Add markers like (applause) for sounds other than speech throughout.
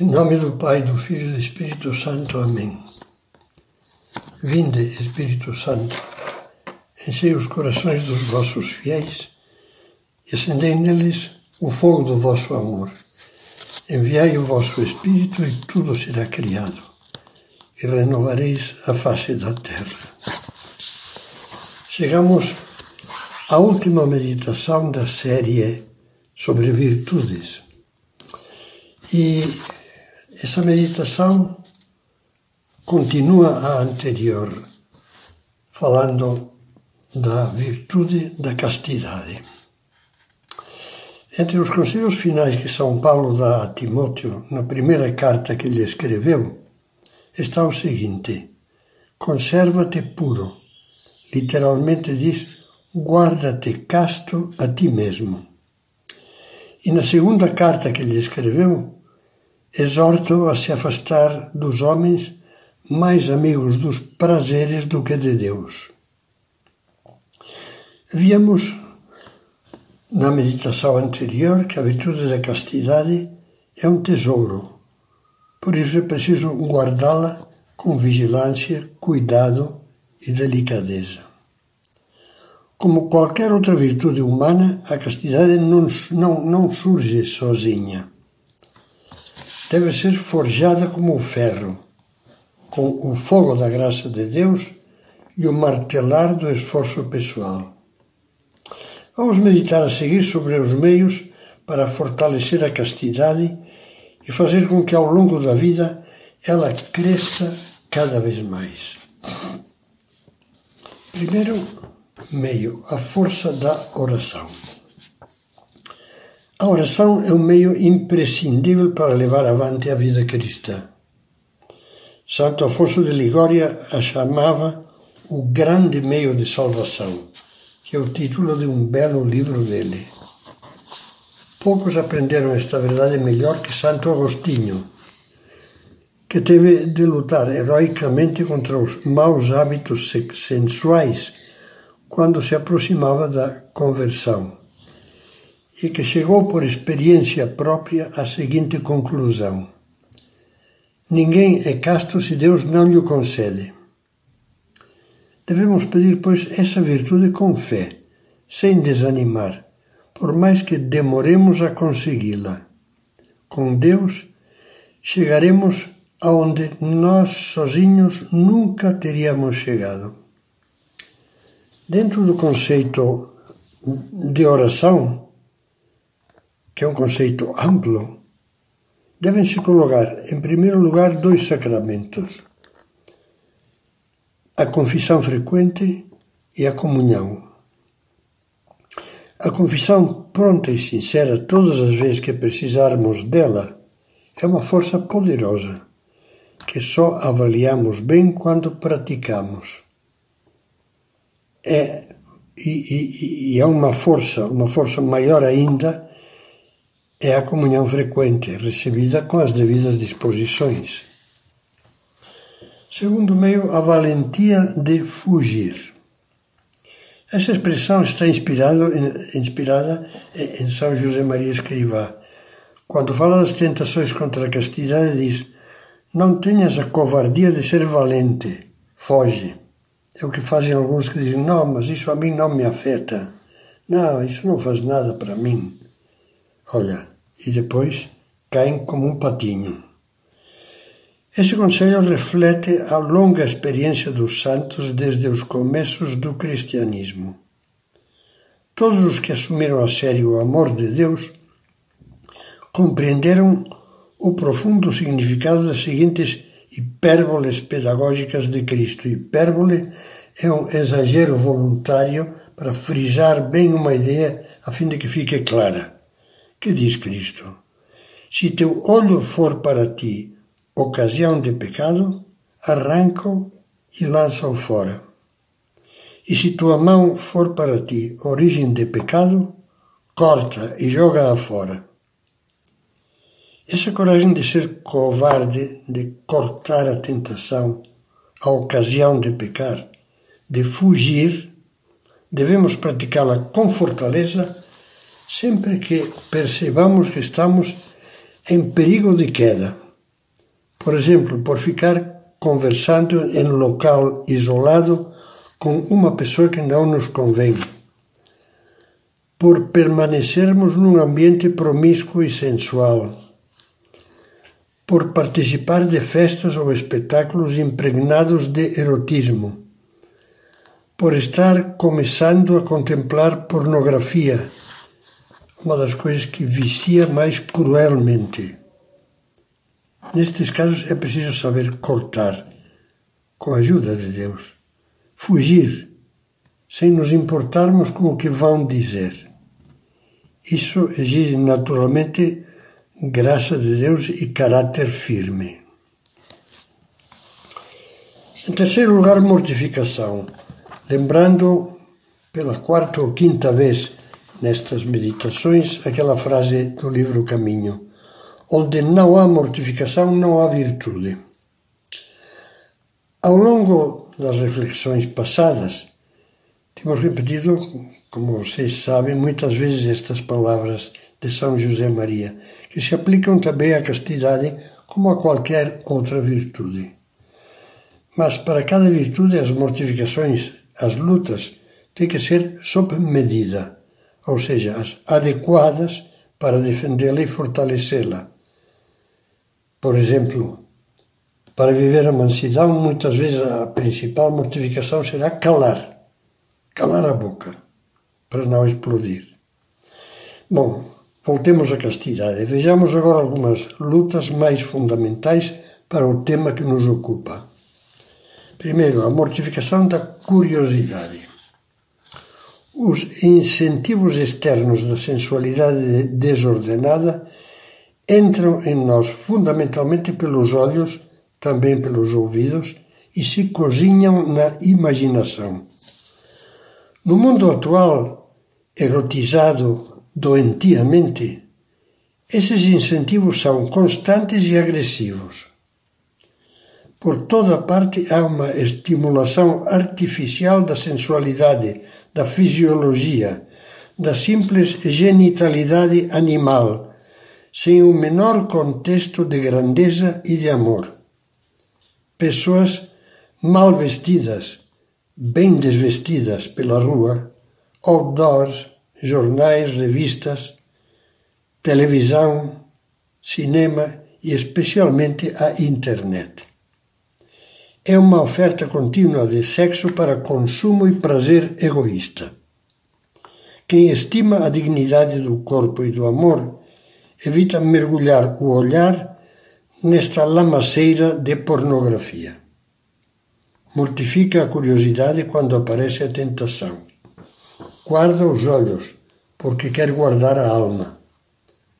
Em nome do Pai, do Filho e do Espírito Santo. Amém. Vinde, Espírito Santo, enchei os corações dos vossos fiéis e acendei neles o fogo do vosso amor. Enviai o vosso Espírito e tudo será criado, e renovareis a face da terra. Chegamos à última meditação da série sobre virtudes. E essa meditação continua a anterior, falando da virtude da castidade. Entre os conselhos finais que São Paulo dá a Timóteo, na primeira carta que lhe escreveu, está o seguinte: conserva-te puro. Literalmente diz: guarda-te casto a ti mesmo. E na segunda carta que lhe escreveu, exorto a se afastar dos homens mais amigos dos prazeres do que de Deus. Víamos na meditação anterior que a virtude da castidade é um tesouro, por isso é preciso guardá-la com vigilância, cuidado e delicadeza. Como qualquer outra virtude humana, a castidade não, não, não surge sozinha deve ser forjada como o ferro, com o fogo da graça de Deus e o martelar do esforço pessoal. Vamos meditar a seguir sobre os meios para fortalecer a castidade e fazer com que ao longo da vida ela cresça cada vez mais. Primeiro meio, a força da oração. A oração é um meio imprescindível para levar avante a vida cristã. Santo Afonso de Ligória a chamava o grande meio de salvação, que é o título de um belo livro dele. Poucos aprenderam esta verdade melhor que Santo Agostinho, que teve de lutar heroicamente contra os maus hábitos sensuais quando se aproximava da conversão e que chegou por experiência própria à seguinte conclusão: Ninguém é casto se Deus não lhe concede. Devemos pedir, pois, essa virtude com fé, sem desanimar, por mais que demoremos a consegui-la. Com Deus, chegaremos aonde nós sozinhos nunca teríamos chegado. Dentro do conceito de oração, que é um conceito amplo, devem-se colocar, em primeiro lugar, dois sacramentos: a confissão frequente e a comunhão. A confissão pronta e sincera, todas as vezes que precisarmos dela, é uma força poderosa que só avaliamos bem quando praticamos. É, e, e, e é uma força, uma força maior ainda é a comunhão frequente, recebida com as devidas disposições. Segundo meio, a valentia de fugir. Essa expressão está inspirada em São José Maria Escrivá. Quando fala das tentações contra a castidade, diz: Não tenhas a covardia de ser valente, foge. É o que fazem alguns que dizem: Não, mas isso a mim não me afeta. Não, isso não faz nada para mim. Olha, e depois caem como um patinho. Esse conselho reflete a longa experiência dos santos desde os começos do cristianismo. Todos os que assumiram a sério o amor de Deus compreenderam o profundo significado das seguintes hipérboles pedagógicas de Cristo. Hipérbole é um exagero voluntário para frisar bem uma ideia a fim de que fique clara. Que diz Cristo? Se teu olho for para ti ocasião de pecado, arranca-o e lança-o fora. E se tua mão for para ti origem de pecado, corta e joga-a fora. Essa coragem de ser covarde, de cortar a tentação, a ocasião de pecar, de fugir, devemos praticá-la com fortaleza sempre que percebamos que estamos em perigo de queda. Por exemplo, por ficar conversando em local isolado com uma pessoa que não nos convém. Por permanecermos num ambiente promíscuo e sensual. Por participar de festas ou espetáculos impregnados de erotismo por estar começando a contemplar pornografia, uma das coisas que vicia mais cruelmente. Nestes casos é preciso saber cortar, com a ajuda de Deus, fugir, sem nos importarmos com o que vão dizer. Isso exige naturalmente graça de Deus e caráter firme. Em terceiro lugar, mortificação lembrando pela quarta ou quinta vez nestas meditações aquela frase do livro Caminho: onde não há mortificação, não há virtude. Ao longo das reflexões passadas, temos repetido, como vocês sabem, muitas vezes estas palavras de São José Maria, que se aplicam também à castidade como a qualquer outra virtude. Mas para cada virtude, as mortificações as lutas têm que ser sob medida, ou seja, as adequadas para defendê-la e fortalecê-la. Por exemplo, para viver a mansidão, muitas vezes a principal mortificação será calar, calar a boca, para não explodir. Bom, voltemos à castidade. Vejamos agora algumas lutas mais fundamentais para o tema que nos ocupa. Primeiro, a mortificação da curiosidade. Os incentivos externos da sensualidade desordenada entram em nós fundamentalmente pelos olhos, também pelos ouvidos, e se cozinham na imaginação. No mundo atual, erotizado doentiamente, esses incentivos são constantes e agressivos. Por toda parte há uma estimulação artificial da sensualidade, da fisiologia, da simples genitalidade animal, sem o menor contexto de grandeza e de amor. Pessoas mal vestidas, bem desvestidas pela rua, outdoors, jornais, revistas, televisão, cinema e especialmente a internet é uma oferta contínua de sexo para consumo e prazer egoísta. Quem estima a dignidade do corpo e do amor evita mergulhar o olhar nesta lamaceira de pornografia. Mortifica a curiosidade quando aparece a tentação. Guarda os olhos, porque quer guardar a alma.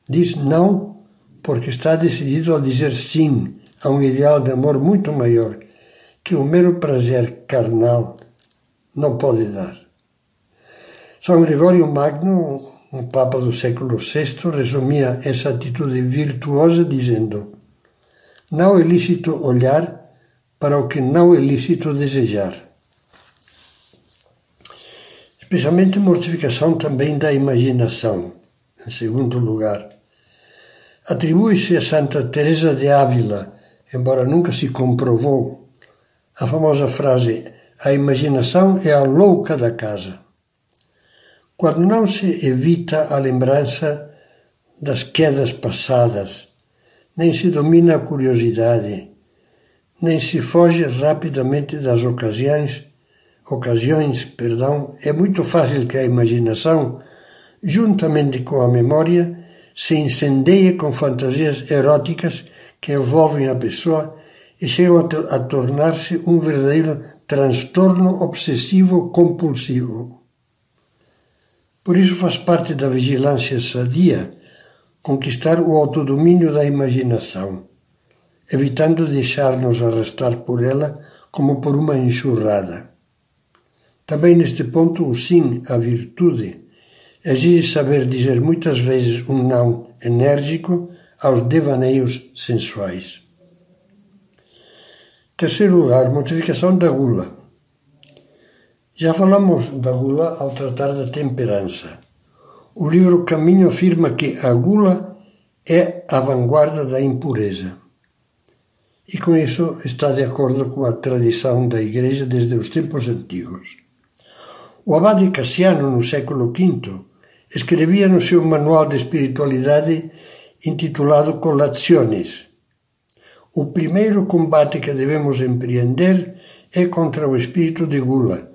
Diz não, porque está decidido a dizer sim a um ideal de amor muito maior que o mero prazer carnal não pode dar. São Gregório Magno, um papa do século VI, resumia essa atitude virtuosa dizendo: Não é lícito olhar para o que não é lícito desejar. Especialmente mortificação também da imaginação. Em segundo lugar, atribui-se a Santa Teresa de Ávila, embora nunca se comprovou a famosa frase a imaginação é a louca da casa. Quando não se evita a lembrança das quedas passadas, nem se domina a curiosidade, nem se foge rapidamente das ocasiões, ocasiões, perdão, é muito fácil que a imaginação, juntamente com a memória, se incendeie com fantasias eróticas que envolvem a pessoa e chegam a, a tornar-se um verdadeiro transtorno obsessivo compulsivo. Por isso faz parte da vigilância sadia conquistar o autodomínio da imaginação, evitando deixar-nos arrastar por ela como por uma enxurrada. Também neste ponto, o sim à virtude exige saber dizer muitas vezes um não enérgico aos devaneios sensuais. Terceiro lugar, mortificação da gula. Já falamos da gula ao tratar da temperança. O livro Caminho afirma que a gula é a vanguarda da impureza. e com isso está de acordo com a tradição da Igreja desde os tempos antigos. O abade Cassiano, no século V, escrevia no seu manual de espiritualidade intitulado Colaciones. O primeiro combate que devemos empreender é contra o espírito de gula,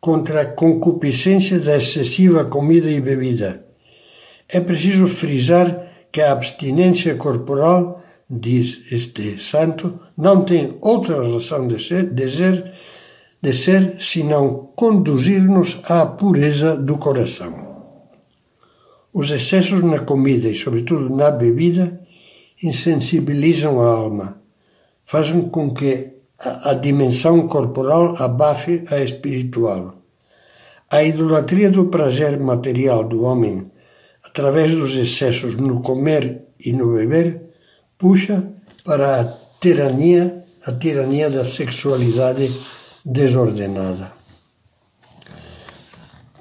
contra a concupiscência da excessiva comida e bebida. É preciso frisar que a abstinência corporal, diz este santo, não tem outra razão de ser, de ser, de ser senão conduzir-nos à pureza do coração. Os excessos na comida e, sobretudo, na bebida insensibilizam a alma, fazem com que a, dimensão corporal abafe a espiritual. A idolatria do prazer material do homem, através dos excessos no comer e no beber, puxa para a tirania, a tirania da sexualidade desordenada.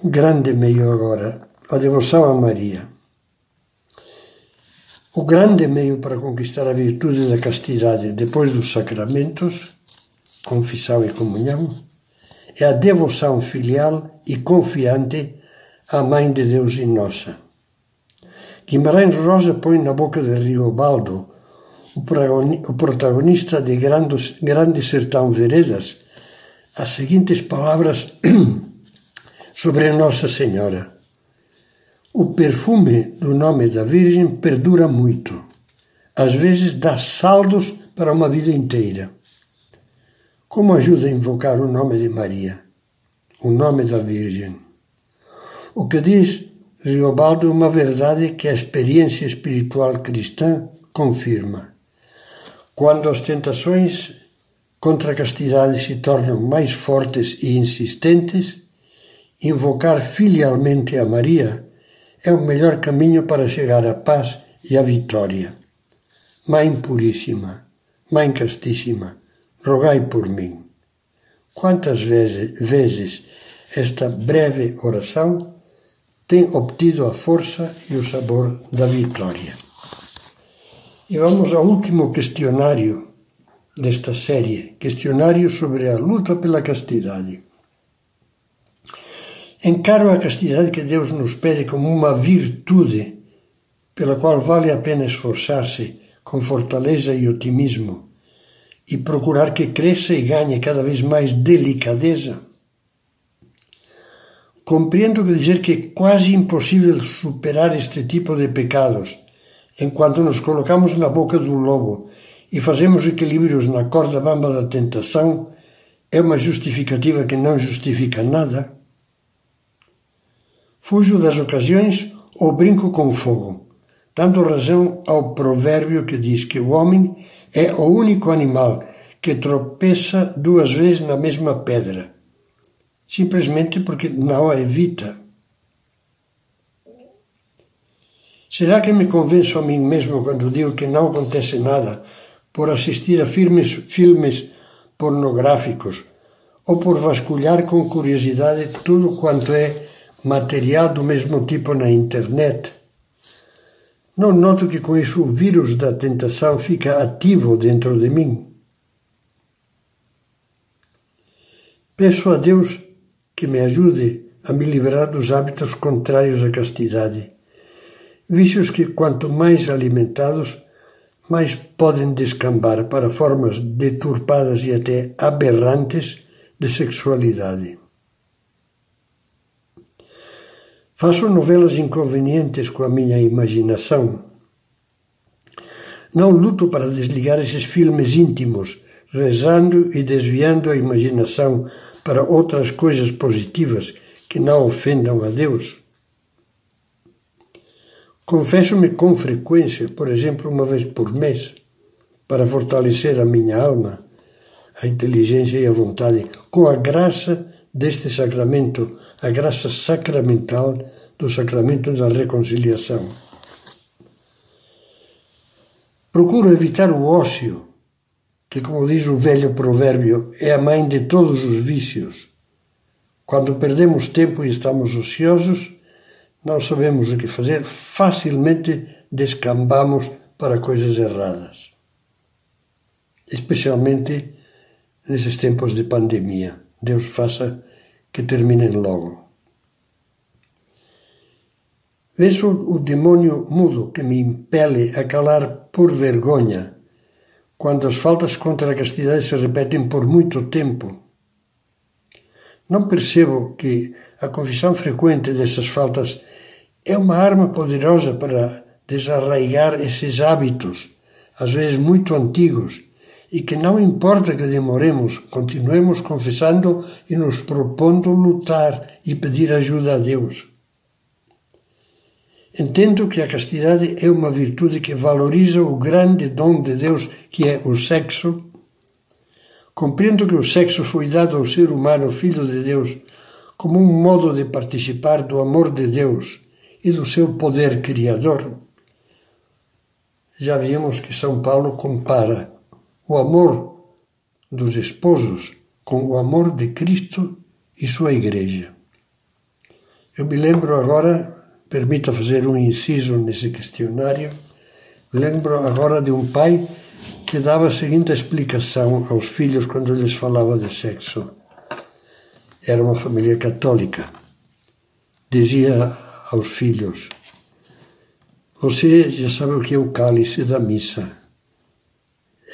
Grande meio agora a devoção a Maria. O grande meio para conquistar a virtude da castidade depois dos sacramentos, confissão e comunhão, é a devoção filial e confiante à Mãe de Deus e nossa. Guimarães Rosa põe na boca de Riobaldo, o protagonista de Grande Sertão Veredas, as seguintes palavras (clears throat) sobre Nossa Senhora. O perfume do nome da Virgem perdura muito. Às vezes dá saldos para uma vida inteira. Como ajuda a invocar o nome de Maria, o nome da Virgem? O que diz Riobaldo é uma verdade que a experiência espiritual cristã confirma. Quando as tentações contra a castidade se tornam mais fortes e insistentes, invocar filialmente a Maria é o melhor caminho para chegar à paz e à vitória. Mãe Puríssima, Mãe Castíssima, rogai por mim. Quantas vezes, vezes esta breve oração tem obtido a força e o sabor da vitória. E vamos ao último questionário desta série, questionário sobre a luta pela castidade. Encaro a castidade que Deus nos pede como uma virtude pela qual vale a pena esforçar-se com fortaleza e otimismo e procurar que cresça e ganhe cada vez mais delicadeza. Compreendo que dizer que é quase impossível superar este tipo de pecados enquanto nos colocamos na boca do lobo e fazemos equilíbrios na corda bamba da tentação é uma justificativa que não justifica nada. Fujo das ocasiões ou brinco com o fogo, dando razão ao provérbio que diz que o homem é o único animal que tropeça duas vezes na mesma pedra, simplesmente porque não a evita. Será que me convenço a mim mesmo quando digo que não acontece nada por assistir a filmes, filmes pornográficos ou por vasculhar com curiosidade tudo quanto é material do mesmo tipo na internet. Não noto que com isso o vírus da tentação fica ativo dentro de mim. Peço a Deus que me ajude a me livrar dos hábitos contrários à castidade, vícios que, quanto mais alimentados, mais podem descambar para formas deturpadas e até aberrantes de sexualidade. Faço novelas inconvenientes com a minha imaginação. Não luto para desligar esses filmes íntimos, rezando e desviando a imaginação para outras coisas positivas que não ofendam a Deus. Confesso-me com frequência, por exemplo, uma vez por mês, para fortalecer a minha alma, a inteligência e a vontade, com a graça deste sacramento, a graça sacramental do sacramento da reconciliação. Procuro evitar o ócio, que, como diz o velho provérbio, é a mãe de todos os vícios. Quando perdemos tempo e estamos ociosos, não sabemos o que fazer, facilmente descambamos para coisas erradas. especialmente nesses tempos de pandemia. Deus faça que terminem logo. Vejo o demônio mudo que me impele a calar por vergonha, quando as faltas contra a castidade se repetem por muito tempo. Não percebo que a confissão frequente dessas faltas é uma arma poderosa para desarraigar esses hábitos, às vezes muito antigos, e que não importa que demoremos, continuemos confessando e nos propondo lutar e pedir ajuda a Deus. Entendo que a castidade é uma virtude que valoriza o grande dom de Deus que é o sexo. Compreendo que o sexo foi dado ao ser humano, filho de Deus, como um modo de participar do amor de Deus e do seu poder criador. Já vimos que São Paulo compara o amor dos esposos com o amor de Cristo e sua Igreja. Eu me lembro agora, permita fazer um inciso nesse questionário, lembro agora de um pai que dava a seguinte explicação aos filhos quando lhes falava de sexo. Era uma família católica. Dizia aos filhos: Você já sabe o que é o cálice da missa.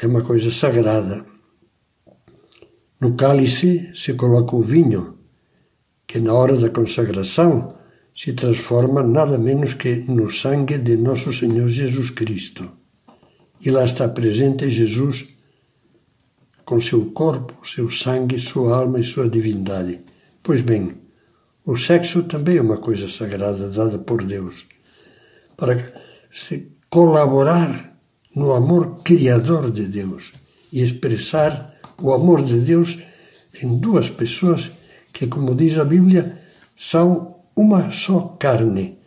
É uma coisa sagrada. No cálice se coloca o vinho, que na hora da consagração se transforma nada menos que no sangue de nosso Senhor Jesus Cristo. E lá está presente Jesus com seu corpo, seu sangue, sua alma e sua divindade. Pois bem, o sexo também é uma coisa sagrada dada por Deus, para se colaborar no amor criador de Deus e expressar o amor de Deus em duas pessoas que, como diz a Bíblia, são uma só carne.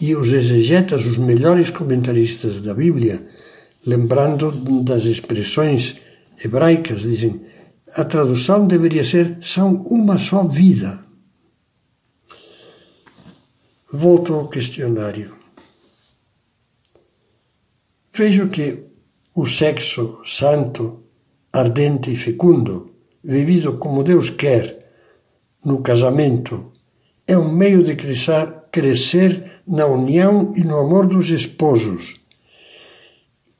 E os exegetas, os melhores comentaristas da Bíblia, lembrando das expressões hebraicas, dizem a tradução deveria ser são uma só vida. Volto ao questionário. Vejo que o sexo santo, ardente e fecundo, vivido como Deus quer no casamento, é um meio de crescer na união e no amor dos esposos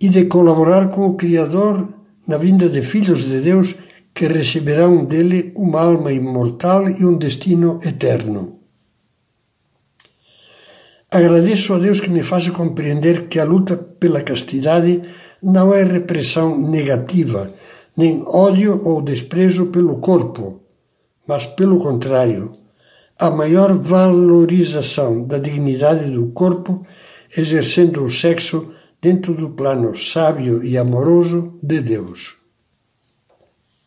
e de colaborar com o Criador na vinda de filhos de Deus que receberão dele uma alma imortal e um destino eterno. Agradeço a Deus que me faça compreender que a luta pela castidade não é repressão negativa, nem ódio ou desprezo pelo corpo, mas pelo contrário, a maior valorização da dignidade do corpo, exercendo o sexo dentro do plano sábio e amoroso de Deus.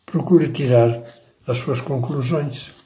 Procure tirar as suas conclusões.